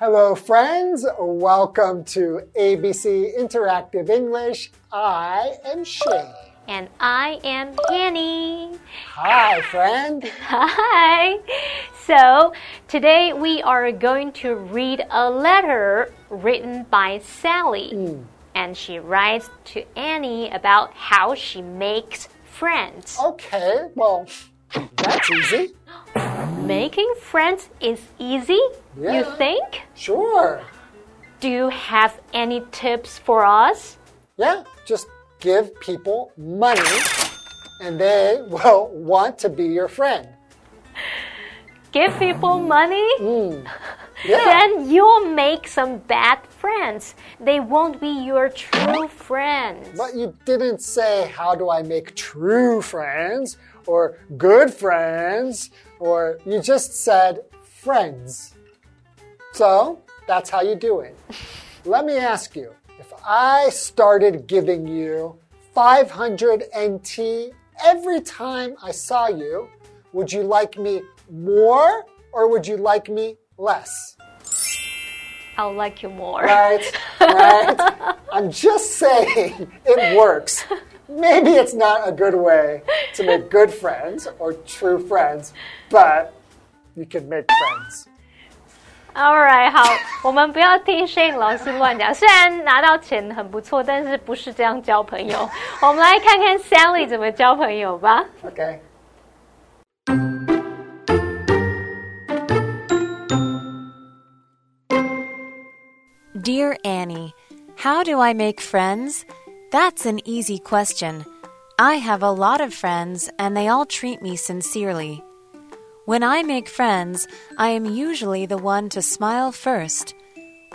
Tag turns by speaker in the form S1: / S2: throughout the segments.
S1: Hello, friends. Welcome to ABC Interactive English. I am Shane.
S2: And I am Hanny.
S1: Hi, friend.
S2: Hi. So, today we are going to read a letter written by Sally.
S1: Mm.
S2: And she writes to Annie about how she makes friends.
S1: Okay, well, that's easy.
S2: Making friends is easy,
S1: Yeah.
S2: you think?
S1: Sure.
S2: Do you have any tips for us?
S1: Yeah, just give people money and they will want to be your friend.
S2: Give people money? Mm.
S1: Yeah.
S2: Then you'll make some bad friends. They won't be your true friends.
S1: But you didn't say, How do I make true friends or good friends? Or you just said friends. So that's how you do it. Let me ask you if I started giving you 500 NT every time I saw you, would you like me more or would you like me less?
S2: I'll like you more.
S1: Right, right. I'm just saying it works. Maybe it's not a good way to make good friends or true friends, but you can make friends.
S2: Alright，好，我们不要听 Shane 老师乱讲。虽然拿到钱很不错，但是不是这样交朋友。我们来看看 Sally 怎么交朋友吧。
S1: Okay.
S3: Dear Annie, how do I make friends? That's an easy question. I have a lot of friends and they all treat me sincerely. When I make friends, I am usually the one to smile first.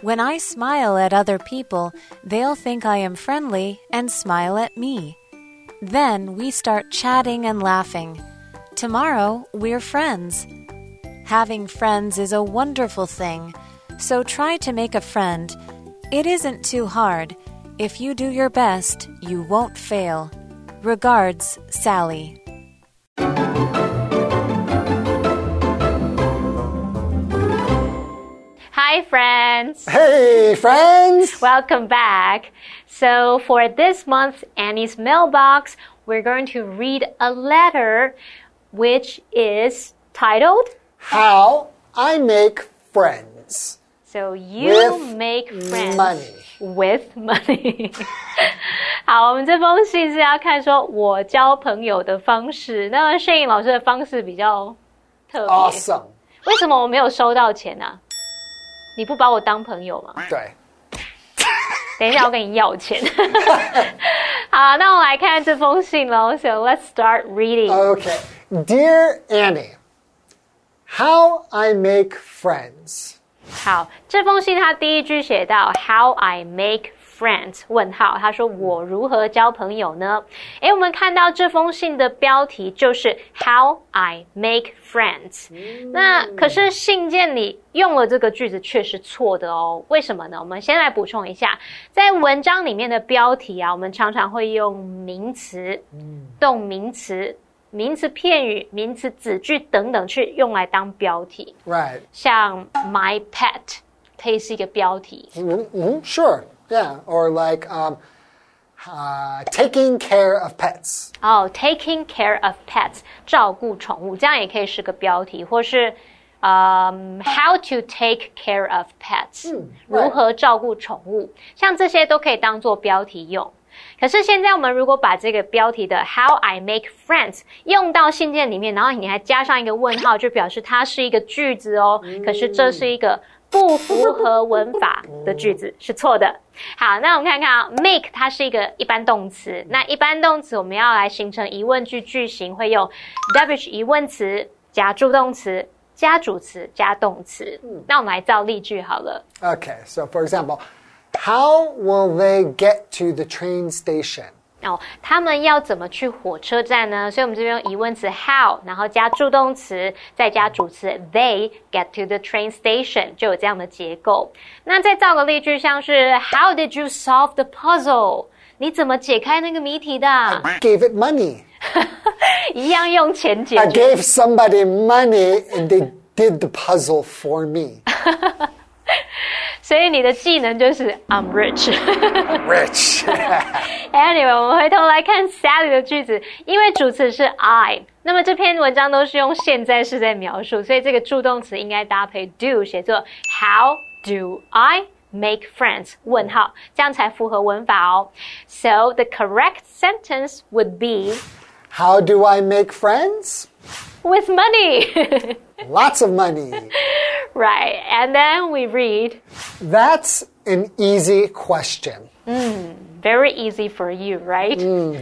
S3: When I smile at other people, they'll think I am friendly and smile at me. Then we start chatting and laughing. Tomorrow, we're friends. Having friends is a wonderful thing, so try to make a friend. It isn't too hard. If you do your best, you won't fail. Regards, Sally.
S2: Hi, friends.
S1: Hey, friends!
S2: Welcome back. So, for this month's Annie's mailbox, we're going to read a letter which is titled
S1: How I make friends.
S2: So you
S1: with
S2: make friends
S1: money.
S2: with money 好，我们这封信是要看说我交朋友的方式。那么 Shane 老师的方式比较特别。
S1: Awesome！
S2: 为什么我没有收到钱啊？你不把我当朋友吗？
S1: 对。
S2: 等一下，我跟你要钱。好，那我们来看这封信喽。So let's start reading.
S1: Okay, dear Annie, how I make friends.
S2: 好，这封信他第一句写到 How I make friends？问号，他说我如何交朋友呢？诶，我们看到这封信的标题就是 How I make friends。那可是信件里用了这个句子却是错的哦。为什么呢？我们先来补充一下，在文章里面的标题啊，我们常常会用名词、动名词。名词片语、名词子句等等去用来当标题。
S1: Right.
S2: 像 my pet 可以是一个标题。
S1: Mhm, mhm, Sure. Yeah. Or like um, uh, taking care of pets.
S2: 哦、t a k i n g care of pets 照顾宠物，这样也可以是个标题，或是嗯、how to take care of pets，、
S1: 嗯
S2: 如何照顾宠物，像这些都可以当做标题用。可是现在我们如果把这个标题的 How I make friends 用到信件里面，然后你还加上一个问号，就表示它是一个句子哦。可是这是一个不符合文法 的句子，是错的。好，那我们看看啊，make 它是一个一般动词，那一般动词我们要来形成疑问句句型，会用 WH 疑问词加助动词加主词加动词。那我们来造例句好了。
S1: Okay. So, for example, how will they get to the train station?
S2: 哦，他们要怎么去火车站呢？所以我们这边用疑问词 how，然后加助动词，再加主词 they get to the train station，就有这样的结构。那再造个例句，像是 How did you solve the puzzle？你怎么解开那个谜题的？
S1: Gave it money.
S2: 一样用钱解
S1: I
S2: 决。
S1: gave somebody money and they did the puzzle for me.
S2: 所以你的技能就是 I'm rich。
S1: Rich.
S2: Anyway，我们回头来看 Sally 的句子，因为主词是 I，那么这篇文章都是用现在式在描述，所以这个助动词应该搭配 do 写作 How do I make friends？问号，这样才符合文法哦。So the correct sentence would be
S1: How do I make friends?
S2: with money.
S1: Lots of money.
S2: right, and then we read
S1: That's an easy question.
S2: very easy for you, right?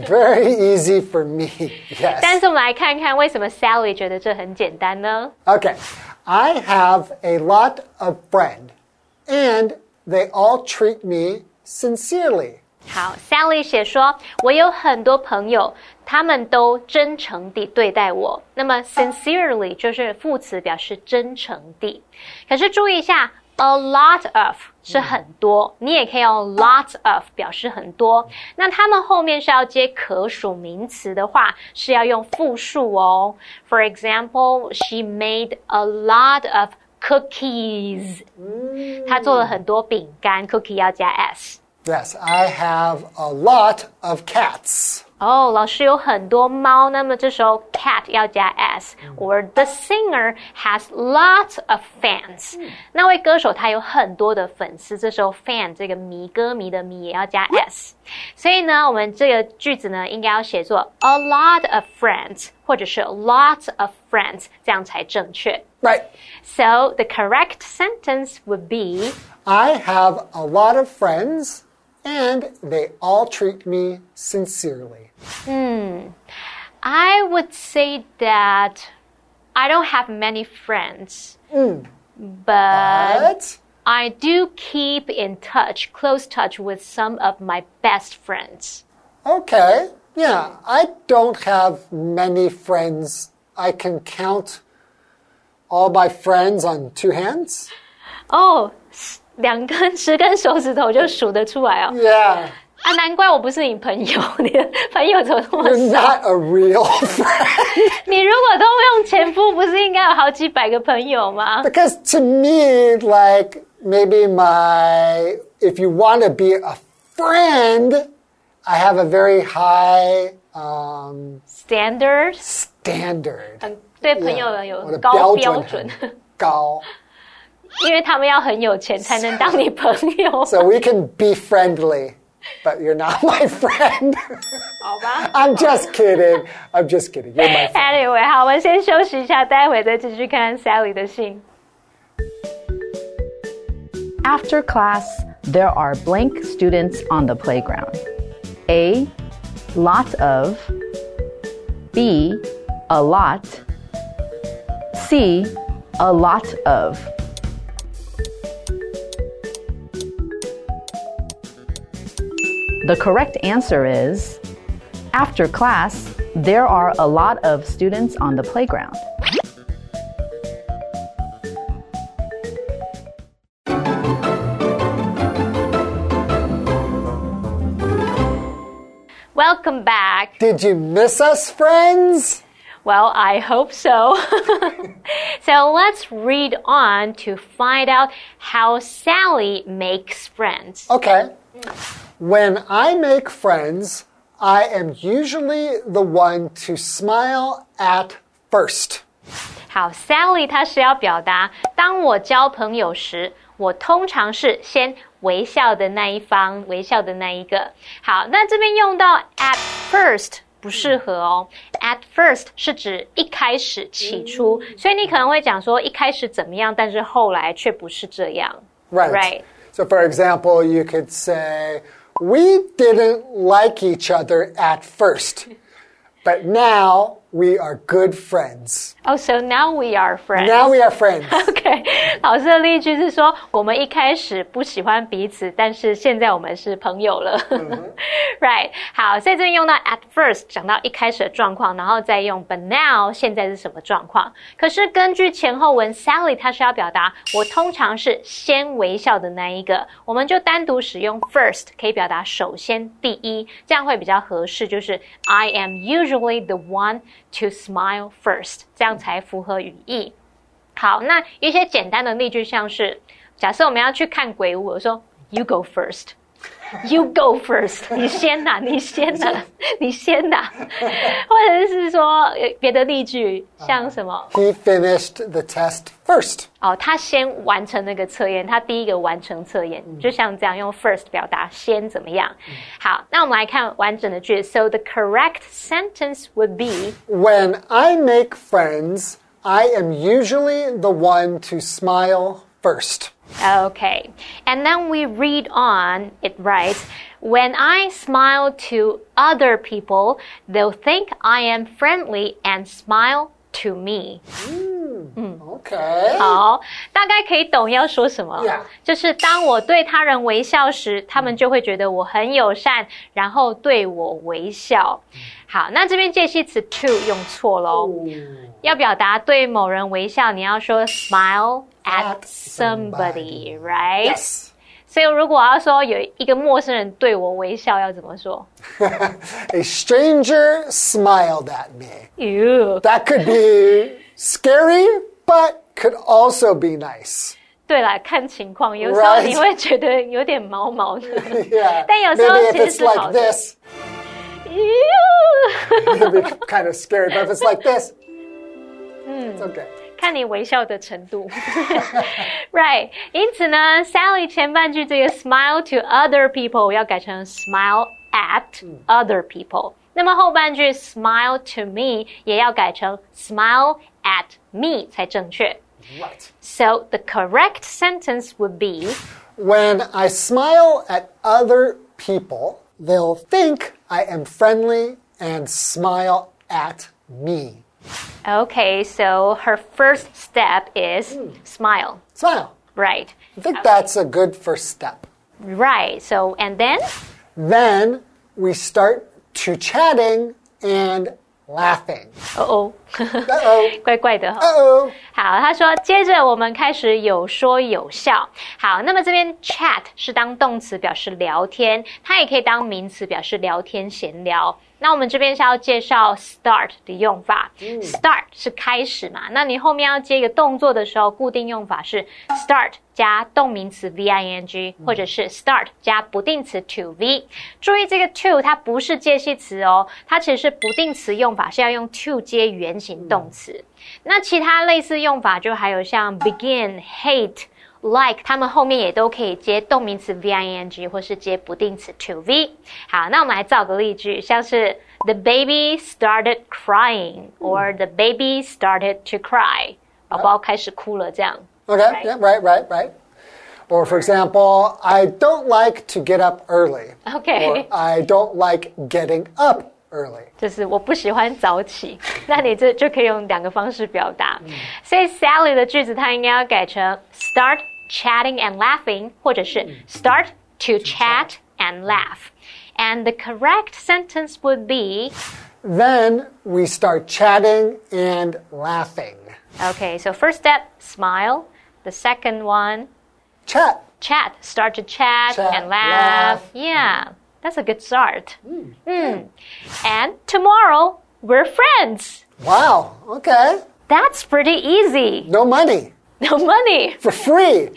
S1: Very easy for me.
S2: 但
S1: Yes.
S2: 是我们来看看为什么 Sally 觉得这很简单呢？
S1: Okay. I have a lot of friends, and they all treat me sincerely.
S2: 好，Sally 写说，我有很多朋友， 他们都真诚地对待我。那么 sincerely 就是副词，表示真诚地。可是注意一下，a lot of 是很多，你也可以用 lots of 表示很多。那他们后面是要接可数名词的话，是要用复数哦。For example, she made a lot of cookies。她做了很多饼干，cookie 要加 s。
S1: Yes, I have a lot of cats.
S2: 哦，老师有很多猫，那么这时候 cat 要加 s。Or the singer has lots of fans。那位歌手他有很多的粉丝，这时候 fan 这个迷歌迷的迷也要加 s。所以呢，我们这个句子呢应该要写作 a lot of friends，或者是 lots of friends，这样才正确。
S1: Right.
S2: So the correct sentence would be
S1: I have a lot of friends, and they all treat me sincerely. Hmm.
S2: I would say that I don't have many friends, but
S1: But
S2: I do keep in touch, close touch with some of my best friends.
S1: okay, yeah, I don't have many friends. I can count all my friends on two hands.
S2: 哦，两根十根手指头就数得出来哦。
S1: Yeah,
S2: 啊，难怪我不是你朋友，你的朋友怎么那么
S1: ？not a real friend.
S2: 你如果都用前夫，不是应该有好几百个朋友吗
S1: ？Because to me, like maybe my, if you want to be a friend, I have a very high um, Standards，standard.
S2: 很对朋友有高
S1: 标
S2: 标
S1: 准高。
S2: 因为他们要很有钱才能当你朋友，
S1: So we can be friendly, but you're not my friend.
S2: 好吧？
S1: I'm just kidding. I'm just kidding. You're my friend.
S2: Anyway，好，我们先休息一下，待会再继续看 Sally 的信。
S4: After class, there are blank students on the playground. A. Lot of. B. A lot. C. A lot of. The correct answer is After class, there are a lot of students on the playground.
S2: Welcome back.
S1: Did you miss us, friends?
S2: Well, I hope so. so let's read on to find out how Sally makes friends.
S1: Okay. When I make friends, I am usually the one to smile at first.
S2: 好，Sally 她是要表达，当我交朋友时，我通常是先微笑的那一方，微笑的那一个。好，那这边用到 at first 不适合哦。At first 是指一开始、起初，所以你可能会讲说一开始怎么样，但是后来却不是这样。
S1: Right.
S2: Right.
S1: So, for example, you could say, We didn't like each other at first, but now we are good friends.
S2: Oh, so now we are friends.
S1: Now we are friends.
S2: OK，老师的例句是说，我们一开始不喜欢彼此，但是现在我们是朋友了。right，好，在这边用到 at first 讲到一开始的状况，然后再用 but now 现在是什么状况？可是根据前后文，Sally 她是要表达我通常是先微笑的那一个，我们就单独使用 first 可以表达首先第一，这样会比较合适。就是 I am usually the one to smile first，这样才符合语义。好，那一些简单的例句像是 假设我们要去看鬼屋，我说 You go first。You go first，你先呐，你先呐，你先呐，或者是说呃别的例句，像什么
S1: He finished the test first.
S2: 哦，他先完成那个测验，他第一个完成测验，就像这样用 first 表达先怎么样。好，那我们来看完整的句。So the correct sentence would be
S1: When I make friends, I am usually the one to smile first.
S2: Okay. And then we read on, it writes, When I smile to other people, they'll think I am friendly and smile to me.
S1: Okay.
S2: 好，大概可以懂要说什么
S1: Yeah.
S2: 就是当我对他人微笑时，他们就会觉得我很友善，然后对我微笑。好，那这边介系词 to 用错喽。要表达对某人微笑，你要说 smile at
S1: At
S2: somebody, right?
S1: Yes.
S2: 所以如果我要说有一个陌生人对我微笑，要怎么说
S1: A stranger smiled at me.
S2: ？You
S1: That could be scary, but could also be nice.
S2: 对了，看情况，有时候
S1: Right.
S2: 你会觉得有点毛毛的。
S1: Yeah.
S2: 但有时候
S1: Maybe
S2: 其
S1: if
S2: 实
S1: it's
S2: 是好
S1: like
S2: 的。
S1: this,
S2: You
S1: it'd be kind of scary. But if it's like this, it's okay.
S2: 看你微笑的程度，right？因此呢，Sally 前半句这个 smile to other people 要改成 smile at other people，、那么后半句 smile to me 也要改成 smile at me 才正确。
S1: Right.
S2: So the correct sentence would be
S1: When I smile at other people, they'll think I am friendly and smile at me.
S2: okay. So her first step is smile,
S1: Smile.
S2: right?
S1: I think that's a good first step.
S2: Right. So and then
S1: Then we start to chatting and laughing.
S2: 哦哦.怪怪的哈。
S1: Uh-oh.
S2: 好，他说，接着我们开始有说有笑。好，那么这边 chat 是当动词表示聊天，它也可以当名词表示聊天闲聊。那我们这边是要介绍 start 的用法。start 是开始嘛？那你后面要接一个动作的时候，固定用法是 start 加动名词 v i n g，或者是 start 加不定词 to v。注意这个 to 它不是介系词哦，它其实是不定词用法，是要用 to 接原形动词。那其他类似用法就还有像 begin、hate、like，它们后面也都可以接动名词 v i n g 或是接不定词 to v。好，那我们来造个例句，像是 the baby started crying or the baby started to cry，宝宝开始哭了这样。
S1: Okay, yeah, right, right, right. Or for example, I don't like to get up early.
S2: OK，
S1: Or I don't like getting up early.
S2: 就是我不喜欢早起，那你这就可以用两个方式表达。所以 Sally 的句子它应该要改成 start chatting and laughing，或者是 start to chat and laugh。And the correct sentence would be
S1: Then we start chatting and laughing.
S2: okay. So first step, smile. The second one,
S1: Chat.
S2: chat. Start to chat,
S1: Chat,
S2: and laugh.
S1: laugh.
S2: Yeah, that's a good start. Mm. And tomorrow we're friends.
S1: Wow. Okay.
S2: That's pretty easy.
S1: No money.
S2: No money.
S1: For free.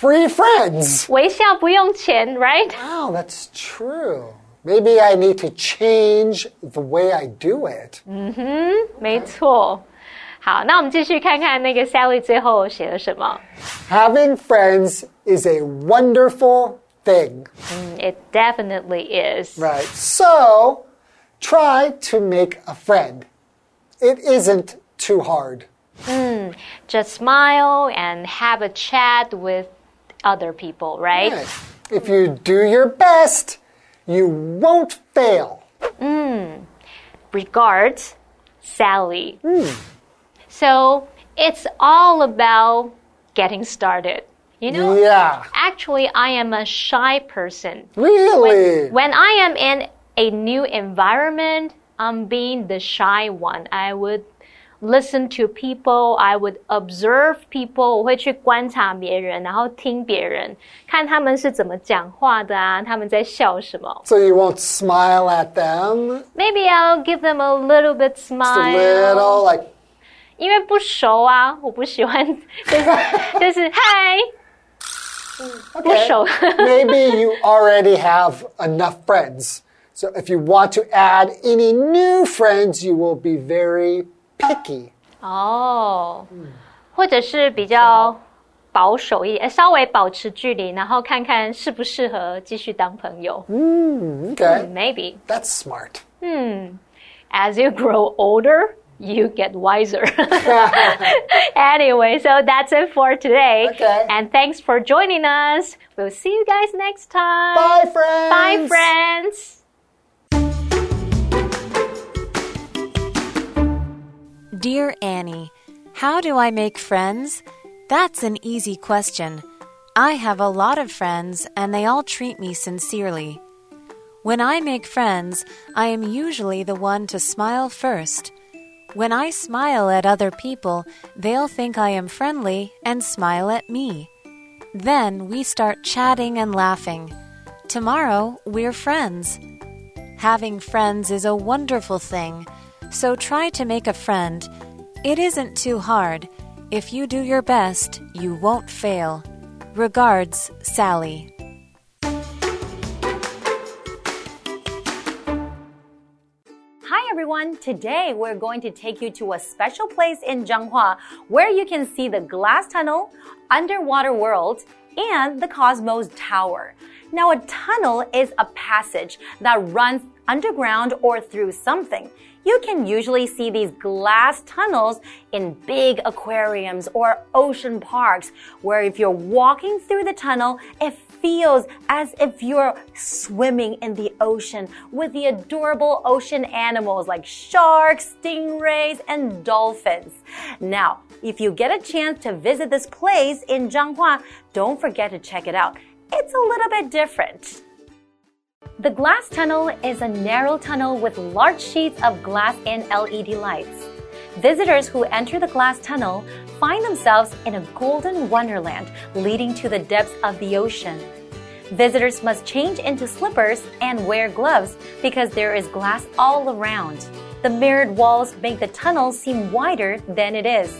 S1: Free friends.
S2: 微笑不用钱，right？
S1: Wow, that's true. Maybe I need to change the way I do it.
S2: 没错。好，那我们继续看看那个 Sally 最后写了什么。
S1: Having friends is a wonderful thing.
S2: It definitely is.
S1: Right. So try to make a friend. It isn't too hard. Hmm.
S2: Just smile and have a chat with other people, right?
S1: Right. If you do your best, you won't fail. Hmm.
S2: Regards, Sally. Hmm. So it's all about getting started. You know,
S1: Yeah.
S2: actually, I am a shy person.
S1: Really?
S2: When I am in a new environment, I'm being the shy one. I would listen to people, I would observe people. 我会去观察别人，然后听别人，看他们是怎么讲话的啊，他们在笑什么。
S1: So you won't smile at them?
S2: Maybe I'll give them a little bit
S1: Just a
S2: smile.
S1: little, like,
S2: 因为不熟啊，我不喜欢，就是就是嗨 不熟。
S1: Maybe you already have enough friends. So if you want to add any new friends, you will be very picky.
S2: 哦，或者是比较保守一点，稍微保持距离，然后看看适不适合继续当朋友。
S1: Okay,
S2: Maybe.
S1: that's smart.
S2: As you grow older, you get wiser. anyway, so that's it for today.
S1: Okay.
S2: And thanks for joining us. We'll see you guys next time.
S1: Bye, friends.
S2: Bye, friends.
S3: Dear Annie, how do I make friends? That's an easy question. I have a lot of friends and they all treat me sincerely. When I make friends, I am usually the one to smile first. When I smile at other people, they'll think I am friendly and smile at me. Then we start chatting and laughing. Tomorrow, we're friends. Having friends is a wonderful thing, so try to make a friend. It isn't too hard. If you do your best, you won't fail. Regards, Sally.
S5: Hi everyone! Today we're going to take you to a special place in Changhua where you can see the glass tunnel, underwater world, and the Cosmos Tower. Now, a tunnel is a passage that runs underground or through something. You can usually see these glass tunnels in big aquariums or ocean parks, where if you're walking through the tunnel, it feels as if you're swimming in the ocean with the adorable ocean animals like sharks, stingrays, and dolphins. Now, if you get a chance to visit this place in Changhua, don't forget to check it out. It's a little bit different. The glass tunnel is a narrow tunnel with large sheets of glass and LED lights. Visitors who enter the glass tunnel find themselves in a golden wonderland leading to the depths of the ocean. Visitors must change into slippers and wear gloves because there is glass all around. The mirrored walls make the tunnel seem wider than it is.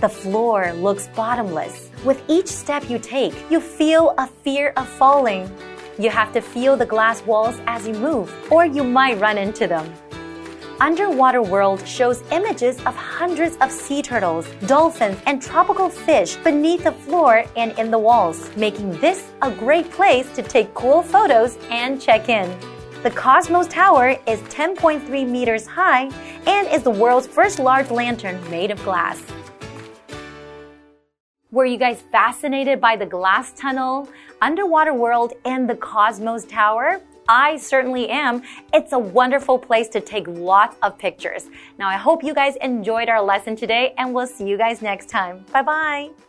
S5: The floor looks bottomless. With each step you take, you feel a fear of falling. You have to feel the glass walls as you move, or you might run into them. Underwater World shows images of hundreds of sea turtles, dolphins, and tropical fish beneath the floor and in the walls, making this a great place to take cool photos and check in. The Cosmos Tower is 10.3 meters high and is the world's first large lantern made of glass. Were you guys fascinated by the glass tunnel, underwater world, and the Cosmos Tower? I certainly am. It's a wonderful place to take lots of pictures. Now, I hope you guys enjoyed our lesson today, and we'll see you guys next time. Bye bye.